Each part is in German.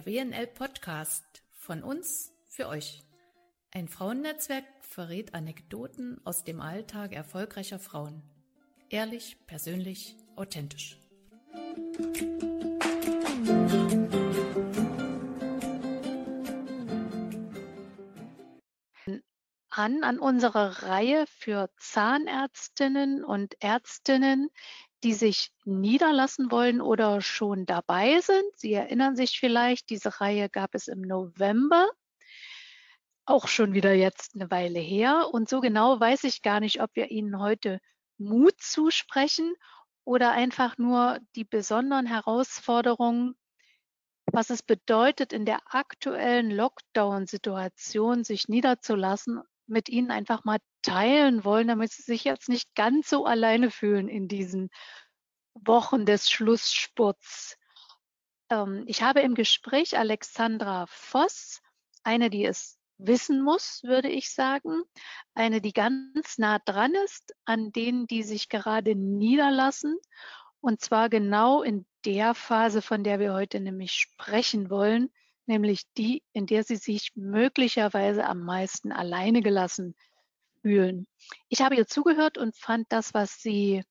Der WNL Podcast von uns für euch. Ein Frauennetzwerk verrät Anekdoten aus dem Alltag erfolgreicher Frauen. Ehrlich, persönlich, authentisch. An an unserer Reihe für Zahnärztinnen und Ärztinnen, die sich niederlassen wollen oder schon dabei sind. Sie erinnern sich vielleicht, diese Reihe gab es im November, auch schon wieder jetzt eine Weile her. Und so genau weiß ich gar nicht, ob wir Ihnen heute Mut zusprechen oder einfach nur die besonderen Herausforderungen, was es bedeutet, in der aktuellen Lockdown-Situation sich niederzulassen, mit Ihnen einfach mal teilen wollen, damit Sie sich jetzt nicht ganz so alleine fühlen in diesen Wochen des Schlussspurts. Ähm, ich habe im Gespräch Alexandra Voss, eine, die es wissen muss, würde ich sagen, eine, die ganz nah dran ist an denen, die sich gerade niederlassen, und zwar genau in der Phase, von der wir heute nämlich sprechen wollen, nämlich die, in der sie sich möglicherweise am meisten alleine gelassen fühlen. Ich habe ihr zugehört und fand das, was sie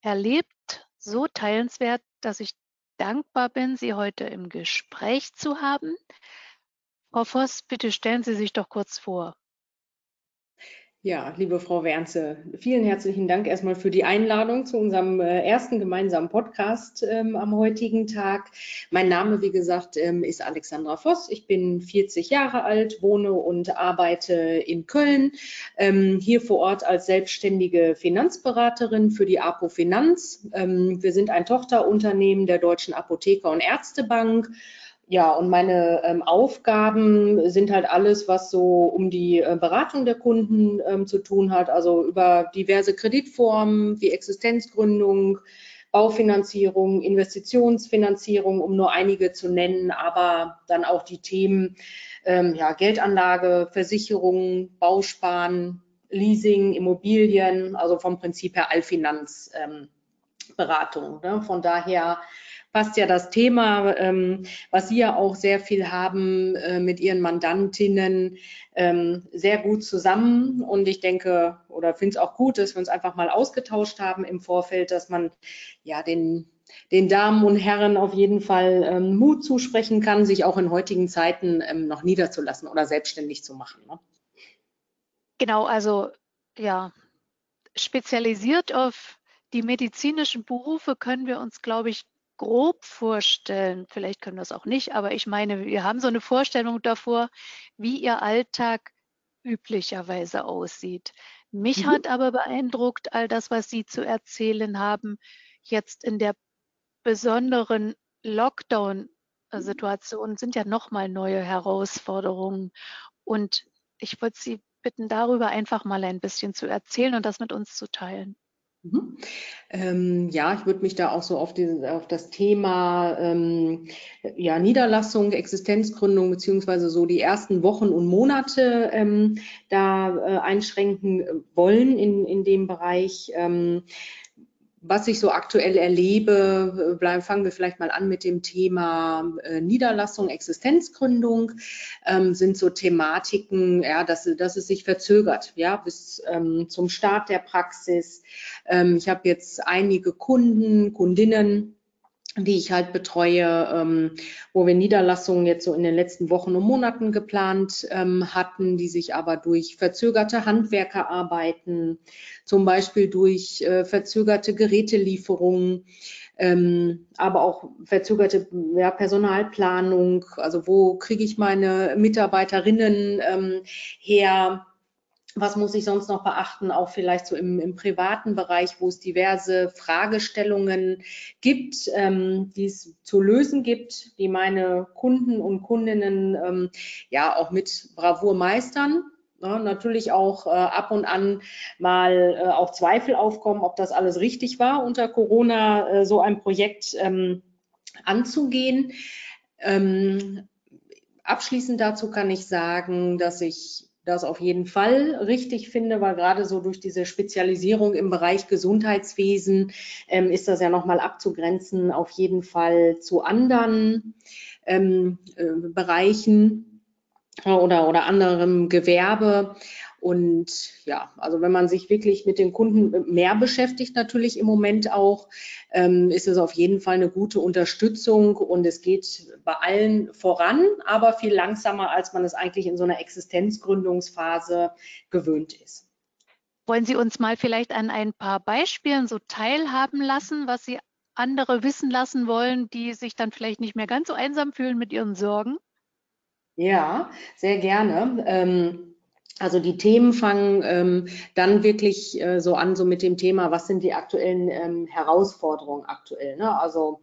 erlebt, so teilenswert, dass ich dankbar bin, Sie heute im Gespräch zu haben. Frau Voss, bitte stellen Sie sich doch kurz vor. Ja, liebe Frau Wernze, vielen herzlichen Dank erstmal für die Einladung zu unserem äh, ersten gemeinsamen Podcast ähm, am heutigen Tag. Mein Name, wie gesagt, ähm, ist Alexandra Voss. Ich bin 40 Jahre alt, wohne und arbeite in Köln, ähm, hier vor Ort als selbstständige Finanzberaterin für die APO Finanz. Ähm, wir sind ein Tochterunternehmen der Deutschen Apotheker- und Ärztebank ja, und meine ähm, Aufgaben sind halt alles, was so um die äh, Beratung der Kunden ähm, zu tun hat, also über diverse Kreditformen wie Existenzgründung, Baufinanzierung, Investitionsfinanzierung, um nur einige zu nennen, aber dann auch die Themen ähm, ja, Geldanlage, Versicherung, Bausparen, Leasing, Immobilien, also vom Prinzip her Allfinanzberatung. Ähm, ne? Von daher passt ja das Thema, ähm, was Sie ja auch sehr viel haben äh, mit Ihren Mandantinnen, ähm, sehr gut zusammen. Und ich denke oder finde es auch gut, dass wir uns einfach mal ausgetauscht haben im Vorfeld, dass man ja den den Damen und Herren auf jeden Fall ähm, Mut zusprechen kann, sich auch in heutigen Zeiten ähm, noch niederzulassen oder selbstständig zu machen. Ne? Genau, also ja, spezialisiert auf die medizinischen Berufe können wir uns, glaube ich, grob vorstellen, vielleicht können wir es auch nicht, aber ich meine, wir haben so eine Vorstellung davor, wie Ihr Alltag üblicherweise aussieht. Mich mhm. hat aber beeindruckt all das, was Sie zu erzählen haben, jetzt in der besonderen Lockdown-Situation sind ja nochmal neue Herausforderungen. Und ich wollte Sie bitten, darüber einfach mal ein bisschen zu erzählen und das mit uns zu teilen. Mhm. Ähm, ja, ich würde mich da auch so auf, die, auf das Thema ähm, ja, Niederlassung, Existenzgründung beziehungsweise so die ersten Wochen und Monate ähm, da äh, einschränken wollen in, in dem Bereich. Was ich so aktuell erlebe, bleiben, fangen wir vielleicht mal an mit dem Thema äh, Niederlassung, Existenzgründung, ähm, sind so Thematiken, ja, dass, dass es sich verzögert, ja, bis ähm, zum Start der Praxis. Ähm, ich habe jetzt einige Kunden, Kundinnen, die ich halt betreue, ähm, wo wir Niederlassungen jetzt so in den letzten Wochen und Monaten geplant ähm, hatten, die sich aber durch verzögerte Handwerkerarbeiten, zum Beispiel durch äh, verzögerte Gerätelieferungen, ähm, aber auch verzögerte ja, Personalplanung, also wo kriege ich meine Mitarbeiterinnen ähm, her, was muss ich sonst noch beachten, auch vielleicht so im, im privaten Bereich, wo es diverse Fragestellungen gibt, ähm, die es zu lösen gibt, die meine Kunden und Kundinnen ähm, ja auch mit Bravour meistern. Ja, natürlich auch äh, ab und an mal äh, auch Zweifel aufkommen, ob das alles richtig war, unter Corona äh, so ein Projekt ähm, anzugehen. Ähm, abschließend dazu kann ich sagen, dass ich das auf jeden Fall richtig finde, weil gerade so durch diese Spezialisierung im Bereich Gesundheitswesen ähm, ist das ja nochmal abzugrenzen, auf jeden Fall zu anderen ähm, äh, Bereichen oder, oder anderem Gewerbe. Und ja, also wenn man sich wirklich mit den Kunden mehr beschäftigt, natürlich im Moment auch, ähm, ist es auf jeden Fall eine gute Unterstützung und es geht bei allen voran, aber viel langsamer, als man es eigentlich in so einer Existenzgründungsphase gewöhnt ist. Wollen Sie uns mal vielleicht an ein paar Beispielen so teilhaben lassen, was Sie andere wissen lassen wollen, die sich dann vielleicht nicht mehr ganz so einsam fühlen mit ihren Sorgen? Ja, sehr gerne. Ähm, also die Themen fangen ähm, dann wirklich äh, so an, so mit dem Thema, was sind die aktuellen ähm, Herausforderungen aktuell. Ne? Also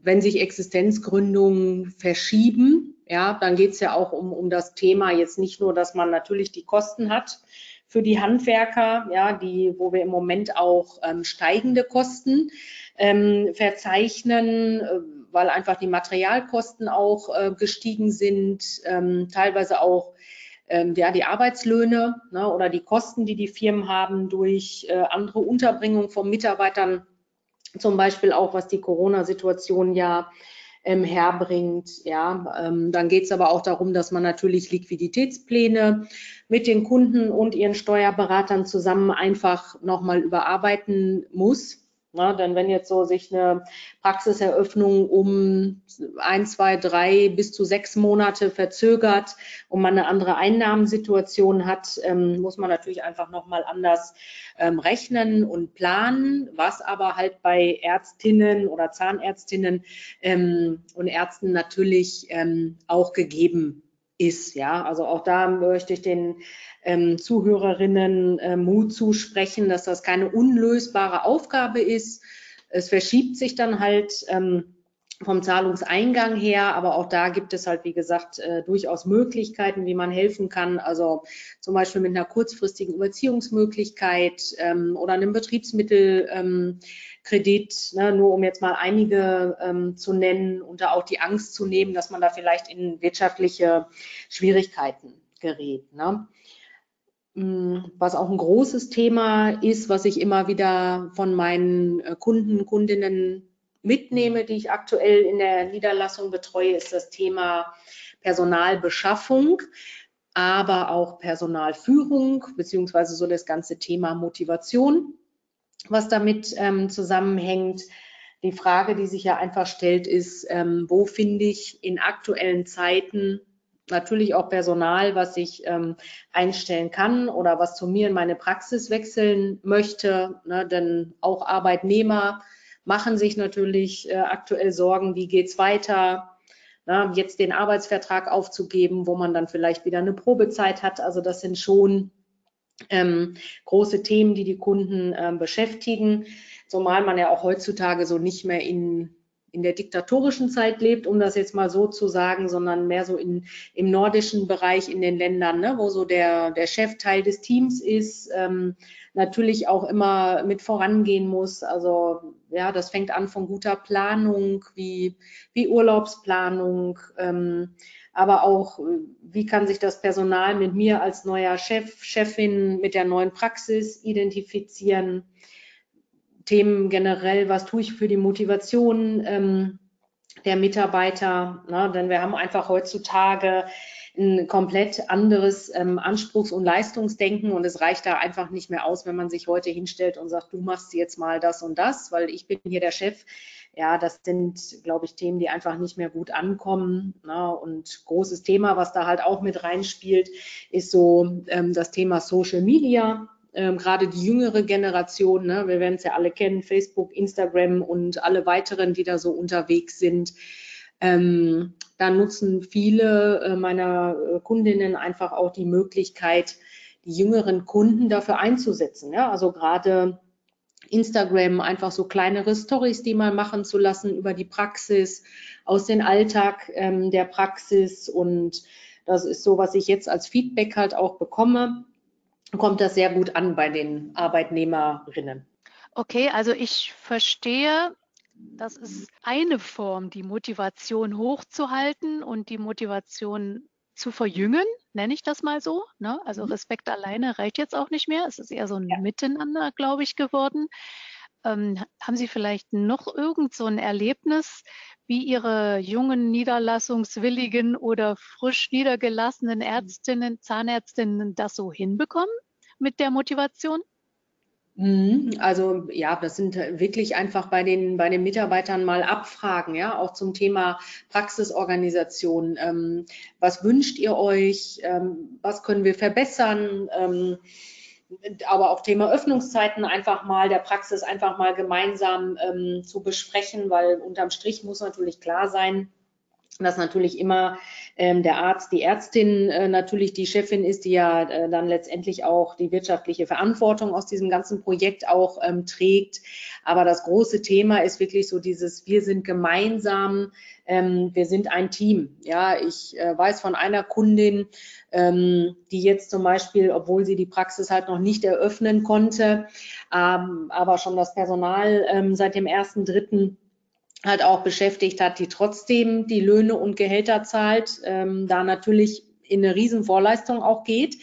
wenn sich Existenzgründungen verschieben, ja, dann geht es ja auch um, um das Thema jetzt nicht nur, dass man natürlich die Kosten hat für die Handwerker, ja, die, wo wir im Moment auch ähm, steigende Kosten ähm, verzeichnen, äh, weil einfach die Materialkosten auch äh, gestiegen sind, ähm, teilweise auch ähm, ja, die Arbeitslöhne ne, oder die Kosten, die die Firmen haben durch äh, andere Unterbringung von Mitarbeitern, zum Beispiel auch was die Corona-Situation ja ähm, herbringt. Ja, ähm, dann geht es aber auch darum, dass man natürlich Liquiditätspläne mit den Kunden und ihren Steuerberatern zusammen einfach nochmal überarbeiten muss. Na, denn wenn jetzt so sich eine Praxiseröffnung um ein, zwei, drei bis zu sechs Monate verzögert und man eine andere Einnahmensituation hat, ähm, muss man natürlich einfach nochmal anders ähm, rechnen und planen, was aber halt bei Ärztinnen oder Zahnärztinnen ähm, und Ärzten natürlich ähm, auch gegeben ist. Ja, also auch da möchte ich den ähm, Zuhörerinnen äh, Mut zusprechen, dass das keine unlösbare Aufgabe ist. Es verschiebt sich dann halt ähm, vom Zahlungseingang her, aber auch da gibt es halt, wie gesagt, äh, durchaus Möglichkeiten, wie man helfen kann. Also zum Beispiel mit einer kurzfristigen Überziehungsmöglichkeit ähm, oder einem Betriebsmittelkredit, ähm, ne, nur um jetzt mal einige ähm, zu nennen und da auch die Angst zu nehmen, dass man da vielleicht in wirtschaftliche Schwierigkeiten gerät. Ne? Mm, was auch ein großes Thema ist, was ich immer wieder von meinen äh, Kunden, Kundinnen mitnehme, die ich aktuell in der Niederlassung betreue, ist das Thema Personalbeschaffung, aber auch Personalführung, beziehungsweise so das ganze Thema Motivation, was damit ähm, zusammenhängt. Die Frage, die sich ja einfach stellt, ist, ähm, wo finde ich in aktuellen Zeiten natürlich auch Personal, was ich ähm, einstellen kann oder was zu mir in meine Praxis wechseln möchte. Ne? Denn auch Arbeitnehmer machen sich natürlich äh, aktuell Sorgen, wie geht's weiter? Na, jetzt den Arbeitsvertrag aufzugeben, wo man dann vielleicht wieder eine Probezeit hat. Also das sind schon ähm, große Themen, die die Kunden ähm, beschäftigen, zumal man ja auch heutzutage so nicht mehr in in der diktatorischen Zeit lebt, um das jetzt mal so zu sagen, sondern mehr so in, im nordischen Bereich in den Ländern, ne, wo so der, der Chef Teil des Teams ist, ähm, natürlich auch immer mit vorangehen muss. Also ja, das fängt an von guter Planung, wie, wie Urlaubsplanung, ähm, aber auch, wie kann sich das Personal mit mir als neuer Chef, Chefin mit der neuen Praxis identifizieren Themen generell, was tue ich für die Motivation ähm, der Mitarbeiter, ne? denn wir haben einfach heutzutage ein komplett anderes ähm, Anspruchs- und Leistungsdenken und es reicht da einfach nicht mehr aus, wenn man sich heute hinstellt und sagt, du machst jetzt mal das und das, weil ich bin hier der Chef. Ja, das sind, glaube ich, Themen, die einfach nicht mehr gut ankommen. Ne? Und großes Thema, was da halt auch mit reinspielt, ist so ähm, das Thema Social Media ähm, gerade die jüngere Generation, ne, wir werden es ja alle kennen, Facebook, Instagram und alle weiteren, die da so unterwegs sind. Ähm, da nutzen viele äh, meiner äh, Kundinnen einfach auch die Möglichkeit, die jüngeren Kunden dafür einzusetzen. Ja? Also gerade Instagram einfach so kleinere Stories, die mal machen zu lassen über die Praxis, aus dem Alltag ähm, der Praxis. Und das ist so, was ich jetzt als Feedback halt auch bekomme kommt das sehr gut an bei den Arbeitnehmerinnen. Okay, also ich verstehe, das ist eine Form, die Motivation hochzuhalten und die Motivation zu verjüngen. Nenne ich das mal so. Ne? Also mhm. Respekt alleine reicht jetzt auch nicht mehr. Es ist eher so ein ja. Miteinander, glaube ich, geworden. Ähm, haben Sie vielleicht noch irgend so ein Erlebnis, wie Ihre jungen, niederlassungswilligen oder frisch niedergelassenen mhm. Ärztinnen, Zahnärztinnen das so hinbekommen mit der Motivation? Mhm. Also ja, das sind wirklich einfach bei den, bei den Mitarbeitern mal Abfragen, ja, auch zum Thema Praxisorganisation. Ähm, was wünscht ihr euch? Ähm, was können wir verbessern? Ähm, aber auch Thema Öffnungszeiten einfach mal der Praxis einfach mal gemeinsam ähm, zu besprechen, weil unterm Strich muss natürlich klar sein, dass natürlich immer ähm, der Arzt, die Ärztin äh, natürlich die Chefin ist, die ja äh, dann letztendlich auch die wirtschaftliche Verantwortung aus diesem ganzen Projekt auch ähm, trägt. Aber das große Thema ist wirklich so dieses, wir sind gemeinsam, ähm, wir sind ein Team. Ja, ich äh, weiß von einer Kundin, ähm, die jetzt zum Beispiel, obwohl sie die Praxis halt noch nicht eröffnen konnte, ähm, aber schon das Personal ähm, seit dem ersten dritten halt auch beschäftigt hat, die trotzdem die Löhne und Gehälter zahlt, ähm, da natürlich in eine Riesenvorleistung auch geht.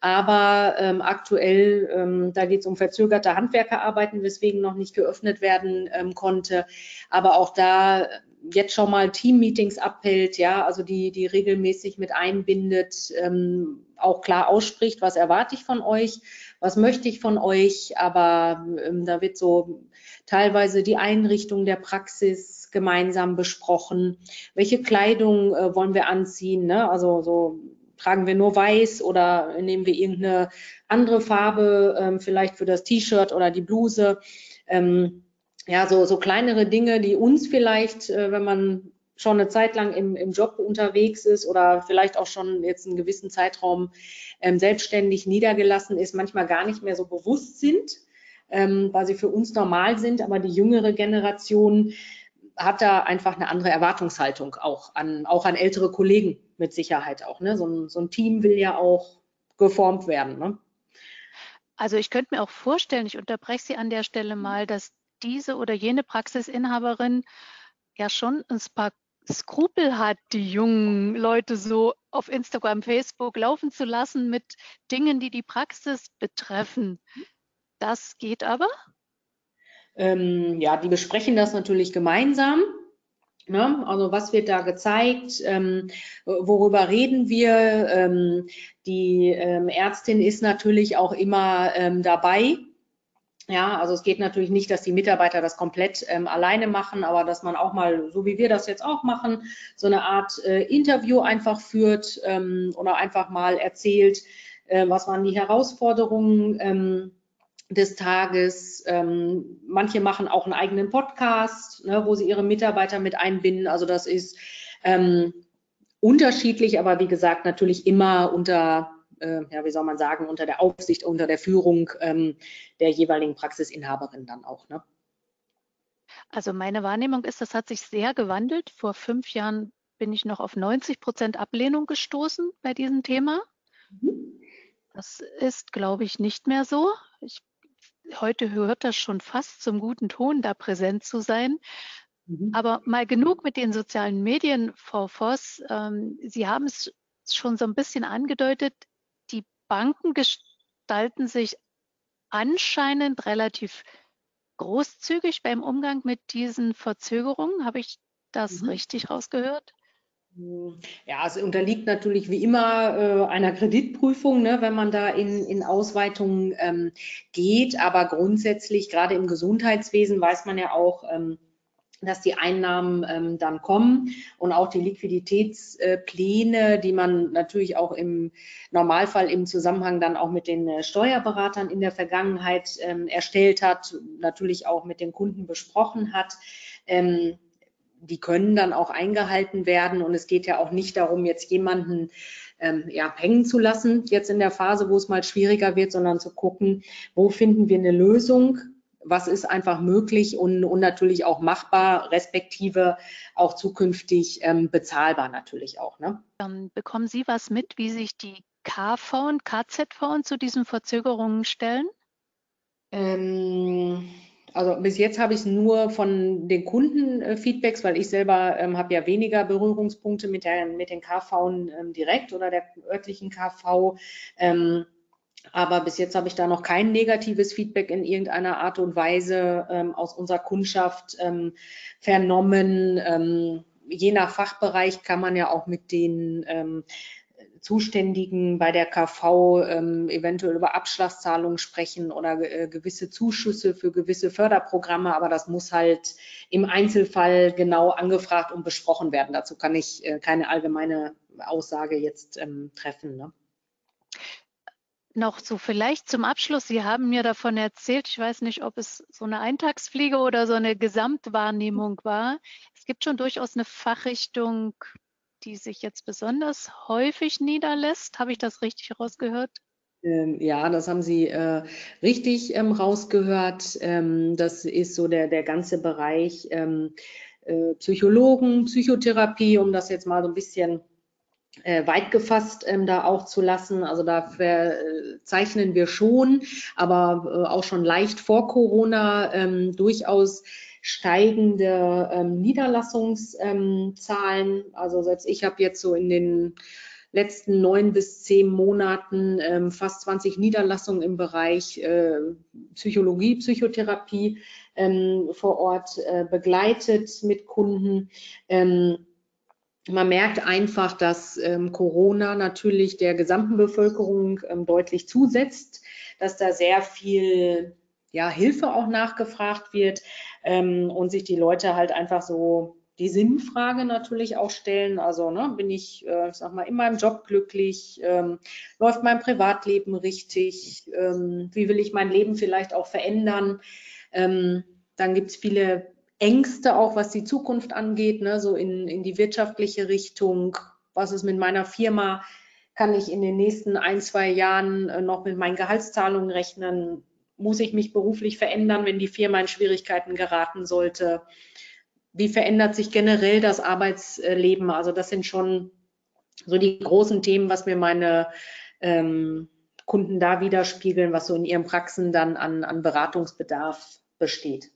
Aber ähm, aktuell, ähm, da geht es um verzögerte Handwerkerarbeiten, weswegen noch nicht geöffnet werden ähm, konnte. Aber auch da jetzt schon mal Teammeetings abhält, ja, also die, die regelmäßig mit einbindet, ähm, auch klar ausspricht, was erwarte ich von euch, was möchte ich von euch, aber ähm, da wird so teilweise die Einrichtung der Praxis gemeinsam besprochen. Welche Kleidung äh, wollen wir anziehen? Ne? Also so tragen wir nur weiß oder nehmen wir irgendeine andere Farbe, ähm, vielleicht für das T-Shirt oder die Bluse. Ähm, ja, so, so kleinere Dinge, die uns vielleicht, äh, wenn man schon eine Zeit lang im, im Job unterwegs ist oder vielleicht auch schon jetzt einen gewissen Zeitraum ähm, selbstständig niedergelassen ist, manchmal gar nicht mehr so bewusst sind ähm, weil sie für uns normal sind, aber die jüngere Generation hat da einfach eine andere Erwartungshaltung auch an, auch an ältere Kollegen mit Sicherheit auch. Ne? So, ein, so ein Team will ja auch geformt werden. Ne? Also ich könnte mir auch vorstellen, ich unterbreche Sie an der Stelle mal, dass diese oder jene Praxisinhaberin ja schon ein paar Skrupel hat, die jungen Leute so auf Instagram, Facebook laufen zu lassen mit Dingen, die die Praxis betreffen. Das geht aber? Ähm, ja, die besprechen das natürlich gemeinsam. Ne? Also was wird da gezeigt? Ähm, worüber reden wir? Ähm, die ähm, Ärztin ist natürlich auch immer ähm, dabei. Ja, also es geht natürlich nicht, dass die Mitarbeiter das komplett ähm, alleine machen, aber dass man auch mal, so wie wir das jetzt auch machen, so eine Art äh, Interview einfach führt ähm, oder einfach mal erzählt, äh, was waren die Herausforderungen ähm, des Tages. Ähm, manche machen auch einen eigenen Podcast, ne, wo sie ihre Mitarbeiter mit einbinden. Also das ist ähm, unterschiedlich, aber wie gesagt, natürlich immer unter, äh, ja, wie soll man sagen, unter der Aufsicht, unter der Führung ähm, der jeweiligen Praxisinhaberin dann auch. Ne? Also meine Wahrnehmung ist, das hat sich sehr gewandelt. Vor fünf Jahren bin ich noch auf 90 Prozent Ablehnung gestoßen bei diesem Thema. Mhm. Das ist, glaube ich, nicht mehr so. Ich heute hört das schon fast zum guten Ton, da präsent zu sein. Mhm. Aber mal genug mit den sozialen Medien, Frau Voss. Ähm, Sie haben es schon so ein bisschen angedeutet. Banken gestalten sich anscheinend relativ großzügig beim Umgang mit diesen Verzögerungen. Habe ich das mhm. richtig rausgehört? Ja, es unterliegt natürlich wie immer äh, einer Kreditprüfung, ne, wenn man da in, in Ausweitungen ähm, geht. Aber grundsätzlich, gerade im Gesundheitswesen, weiß man ja auch, ähm, dass die Einnahmen ähm, dann kommen und auch die Liquiditätspläne, äh, die man natürlich auch im Normalfall im Zusammenhang dann auch mit den äh, Steuerberatern in der Vergangenheit ähm, erstellt hat, natürlich auch mit den Kunden besprochen hat. Ähm, die können dann auch eingehalten werden. Und es geht ja auch nicht darum, jetzt jemanden ähm, ja, hängen zu lassen, jetzt in der Phase, wo es mal schwieriger wird, sondern zu gucken, wo finden wir eine Lösung, was ist einfach möglich und, und natürlich auch machbar, respektive auch zukünftig ähm, bezahlbar natürlich auch. Ne? Ähm, bekommen Sie was mit, wie sich die KV und KZV zu diesen Verzögerungen stellen? Ähm, also bis jetzt habe ich es nur von den Kundenfeedbacks, weil ich selber ähm, habe ja weniger Berührungspunkte mit, der, mit den KV ähm, direkt oder der örtlichen KV. Ähm, aber bis jetzt habe ich da noch kein negatives Feedback in irgendeiner Art und Weise ähm, aus unserer Kundschaft ähm, vernommen. Ähm, je nach Fachbereich kann man ja auch mit den ähm, Zuständigen bei der KV ähm, eventuell über Abschlagszahlungen sprechen oder äh, gewisse Zuschüsse für gewisse Förderprogramme, aber das muss halt im Einzelfall genau angefragt und besprochen werden. Dazu kann ich äh, keine allgemeine Aussage jetzt ähm, treffen. Ne? Noch so vielleicht zum Abschluss. Sie haben mir davon erzählt, ich weiß nicht, ob es so eine Eintagsfliege oder so eine Gesamtwahrnehmung war. Es gibt schon durchaus eine Fachrichtung die sich jetzt besonders häufig niederlässt. Habe ich das richtig rausgehört? Ähm, ja, das haben Sie äh, richtig ähm, rausgehört. Ähm, das ist so der, der ganze Bereich ähm, äh, Psychologen, Psychotherapie, um das jetzt mal so ein bisschen äh, weit gefasst ähm, da auch zu lassen. Also da zeichnen wir schon, aber äh, auch schon leicht vor Corona ähm, durchaus steigende ähm, Niederlassungszahlen. also selbst ich habe jetzt so in den letzten neun bis zehn Monaten ähm, fast 20 Niederlassungen im Bereich äh, Psychologie, Psychotherapie ähm, vor Ort äh, begleitet mit Kunden. Ähm, man merkt einfach, dass ähm, Corona natürlich der gesamten Bevölkerung ähm, deutlich zusetzt, dass da sehr viel ja, Hilfe auch nachgefragt wird ähm, und sich die Leute halt einfach so die Sinnfrage natürlich auch stellen. Also ne, bin ich, äh, ich sag mal, in meinem Job glücklich? Ähm, läuft mein Privatleben richtig? Ähm, wie will ich mein Leben vielleicht auch verändern? Ähm, dann gibt es viele Ängste auch, was die Zukunft angeht, ne, so in, in die wirtschaftliche Richtung. Was ist mit meiner Firma? Kann ich in den nächsten ein, zwei Jahren äh, noch mit meinen Gehaltszahlungen rechnen? muss ich mich beruflich verändern, wenn die Firma in Schwierigkeiten geraten sollte? Wie verändert sich generell das Arbeitsleben? Also das sind schon so die großen Themen, was mir meine ähm, Kunden da widerspiegeln, was so in ihren Praxen dann an, an Beratungsbedarf besteht.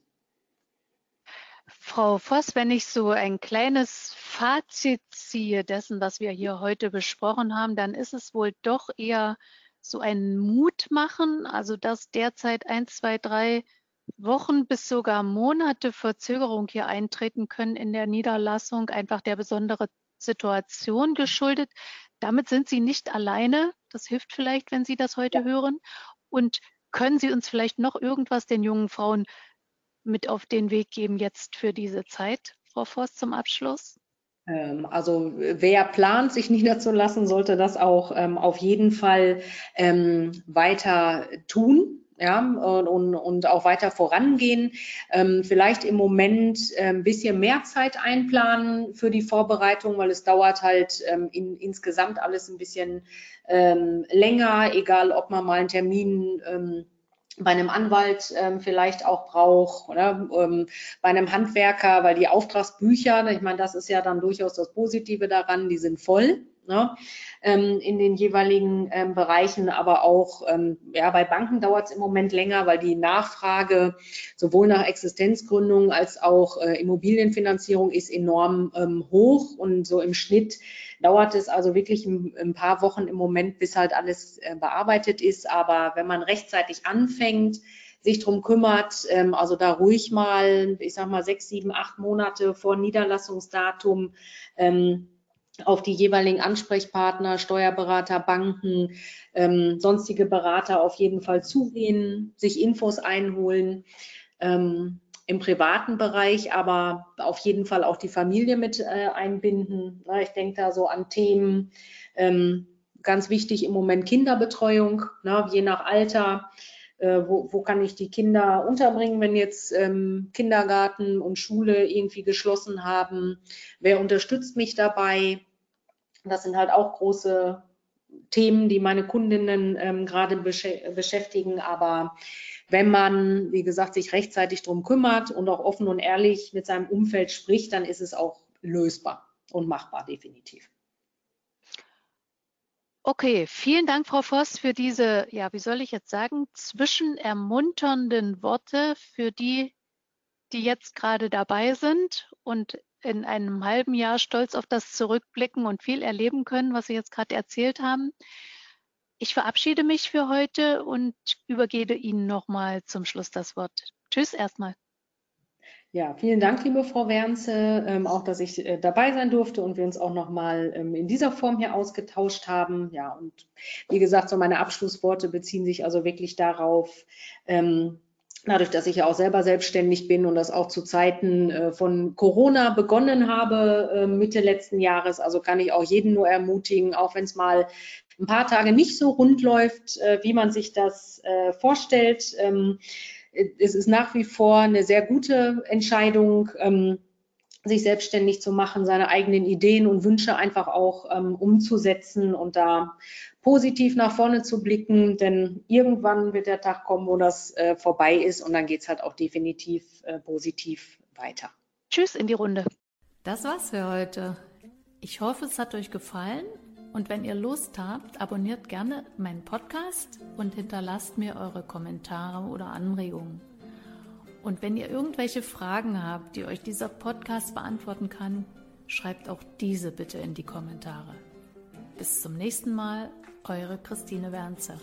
Frau Voss, wenn ich so ein kleines Fazit ziehe dessen, was wir hier heute besprochen haben, dann ist es wohl doch eher so einen Mut machen, also dass derzeit ein, zwei, drei Wochen bis sogar Monate Verzögerung hier eintreten können in der Niederlassung, einfach der besonderen Situation geschuldet. Damit sind Sie nicht alleine. Das hilft vielleicht, wenn Sie das heute hören. Und können Sie uns vielleicht noch irgendwas den jungen Frauen mit auf den Weg geben jetzt für diese Zeit, Frau Forst, zum Abschluss? Ähm, also wer plant, sich niederzulassen, sollte das auch ähm, auf jeden Fall ähm, weiter tun. Ja, und, und auch weiter vorangehen. Ähm, vielleicht im Moment ein ähm, bisschen mehr Zeit einplanen für die Vorbereitung, weil es dauert halt ähm, in, insgesamt alles ein bisschen länger, egal ob man mal einen Termin bei einem Anwalt ähm, vielleicht auch braucht oder? Ähm, bei einem Handwerker, weil die Auftragsbücher, ich meine, das ist ja dann durchaus das Positive daran, die sind voll ne, ähm, in den jeweiligen ähm, Bereichen, aber auch ähm, ja, bei Banken dauert es im Moment länger, weil die Nachfrage sowohl nach Existenzgründung als auch äh, Immobilienfinanzierung ist enorm ähm, hoch und so im Schnitt dauert es also wirklich ein, ein paar Wochen im Moment, bis halt alles äh, bearbeitet ist. Aber wenn man rechtzeitig anfängt, sich drum kümmert, ähm, also da ruhig mal, ich sag mal, sechs, sieben, acht Monate vor Niederlassungsdatum ähm, auf die jeweiligen Ansprechpartner, Steuerberater, Banken, ähm, sonstige Berater auf jeden Fall zugehen, sich Infos einholen. Ähm, im privaten Bereich, aber auf jeden Fall auch die Familie mit äh, einbinden. Na, ich denke da so an Themen, ähm, ganz wichtig im Moment Kinderbetreuung, na, je nach Alter. Äh, wo, wo, kann ich die Kinder unterbringen, wenn jetzt ähm, Kindergarten und Schule irgendwie geschlossen haben? Wer unterstützt mich dabei? Das sind halt auch große Themen, die meine Kundinnen ähm, gerade besch beschäftigen. Aber wenn man, wie gesagt, sich rechtzeitig darum kümmert und auch offen und ehrlich mit seinem Umfeld spricht, dann ist es auch lösbar und machbar, definitiv. Okay, vielen Dank, Frau Voss, für diese, ja, wie soll ich jetzt sagen, zwischenermunternden Worte für die, die jetzt gerade dabei sind und in einem halben Jahr stolz auf das zurückblicken und viel erleben können, was Sie jetzt gerade erzählt haben. Ich verabschiede mich für heute und übergebe Ihnen nochmal zum Schluss das Wort. Tschüss erstmal. Ja, vielen Dank, liebe Frau Wernze, ähm, auch, dass ich äh, dabei sein durfte und wir uns auch nochmal ähm, in dieser Form hier ausgetauscht haben. Ja, und wie gesagt, so meine Abschlussworte beziehen sich also wirklich darauf, ähm, dadurch, dass ich ja auch selber selbstständig bin und das auch zu Zeiten äh, von Corona begonnen habe, äh, Mitte letzten Jahres, also kann ich auch jeden nur ermutigen, auch wenn es mal ein paar Tage nicht so rund läuft, äh, wie man sich das äh, vorstellt. Ähm, es ist nach wie vor eine sehr gute Entscheidung, ähm, sich selbstständig zu machen, seine eigenen Ideen und Wünsche einfach auch ähm, umzusetzen und da positiv nach vorne zu blicken, denn irgendwann wird der Tag kommen, wo das äh, vorbei ist und dann geht es halt auch definitiv äh, positiv weiter. Tschüss in die Runde. Das war's für heute. Ich hoffe, es hat euch gefallen und wenn ihr Lust habt, abonniert gerne meinen Podcast und hinterlasst mir eure Kommentare oder Anregungen. Und wenn ihr irgendwelche Fragen habt, die euch dieser Podcast beantworten kann, schreibt auch diese bitte in die Kommentare. Bis zum nächsten Mal, eure Christine Wernzer.